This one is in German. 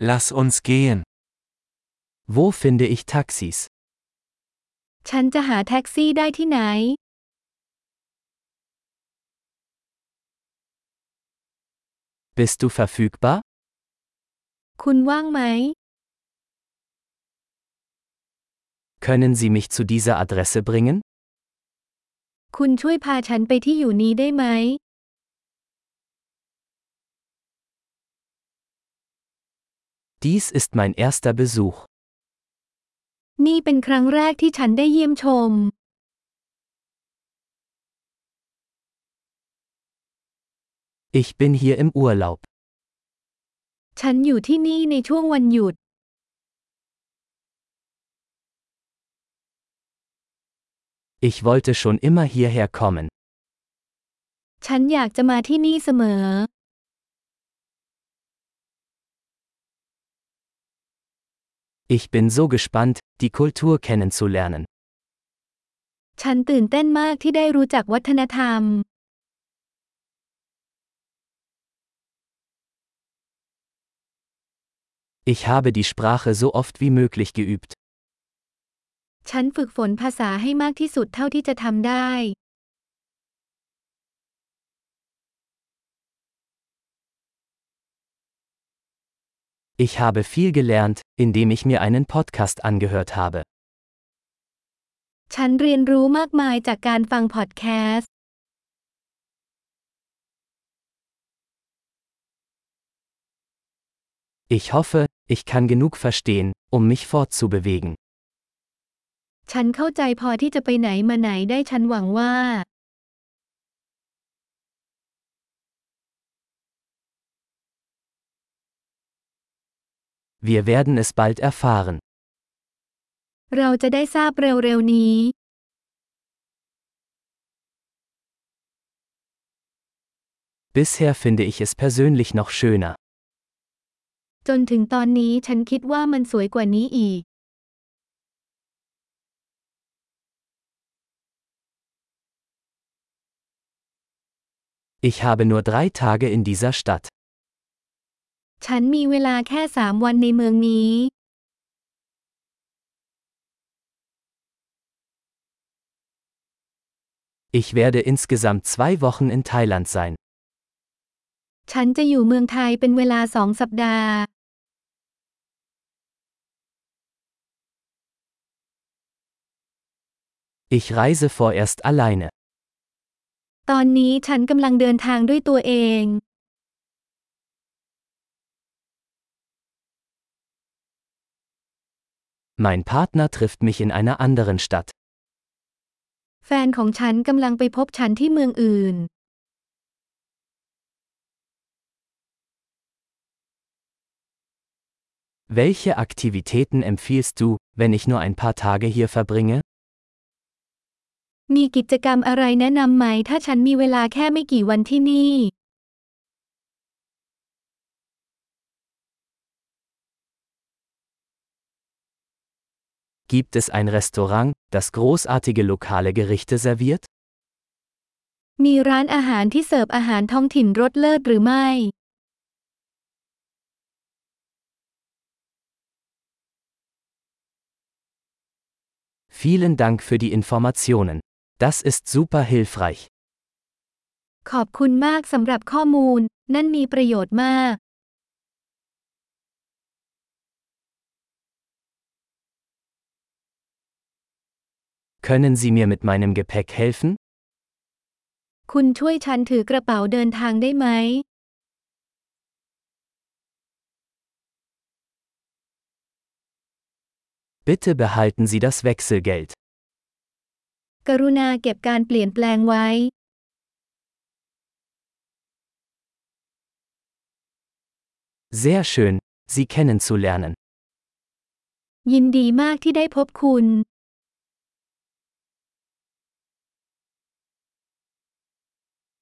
Lass uns gehen. Wo finde ich Taxis? ฉันจะหาแท็กซี่ได้ที่ไหน Bist du verfügbar? คุณว่างไหม Können Sie mich zu dieser Adresse bringen? คุณช่วยพาฉันไปที่อยู่นี้ได้ไหม Dies ist mein erster Besuch. นี่เป็นครั้งแรกที่ฉันได้เยี่ยมชม Ich bin hier im Urlaub. ฉันอยู่ที่นี่ในช่วงวันหยุด Ich wollte schon immer hierher kommen. ฉันอยากจะมาที่นี่เสมอ Ich bin so gespannt, die Kultur kennenzulernen. ฉันตื่นเต้นมากที่ได้รู้จักวัฒนธรรม Ich habe die Sprache so oft wie möglich geübt. ฉันฝึกฝนภาษาให้มากที่สุดเท่าที่จะทำได้ Ich habe viel gelernt, indem ich mir einen Podcast angehört habe. ฉันเรียนรู้มากมายจากการฟังพอดแคสต์ Ich hoffe, ich kann genug verstehen, um mich fortzubewegen. ฉันเข้าใจพอที่จะไปไหนมาไหนได้ฉันหวังว่า Wir werden es bald erfahren. เราจะได้ทราบเร็วๆนี้ Bisher finde ich es persönlich noch schöner. จนถึงตอนนี้ฉันคิดว่ามันสวยกว่านี้อีก Ich habe nur drei Tage in dieser Stadt. ฉันมีเวลาแค่สามวันในเมืองนี้ Ich werde insgesamt zwei Wochen in Thailand sein. ฉันจะอยู่เมืองไทยเป็นเวลาสองสัปดาห์ Ich reise vorerst alleine. ตอนนี้ฉันกำลังเดินทางด้วยตัวเอง Mein Partner trifft mich in einer anderen Stadt. แฟนของฉันกำลังไปพบฉันที่เมืองอื่น Welche Aktivitäten empfiehlst du, wenn ich nur ein paar Tage hier verbringe? มีกิจกรรมอะไรแนะนำไหมถ้าฉันมีเวลาแค่ไม่กี่วันที่นี่ Gibt es ein Restaurant, das großartige lokale Gerichte serviert? มีร้านอาหารที่เสิร์ฟอาหารท้องถิ่นรสเลิศหรือไม่ Vielen Dank für die Informationen. Das ist super hilfreich. ขอบคุณมากสำหรับข้อมูล นั่นมีประโยชน์มาก Können Sie mir mit meinem Gepäck helfen? คุณช่วยฉันถือกระเป๋าเดินทางได้ไหม Bitte behalten Sie das Wechselgeld. กรุณาเก็บการเปลี่ยนแปลงไว้ Sehr schön, Sie kennenzulernen. ยินดีมากที่ได้พบคุณ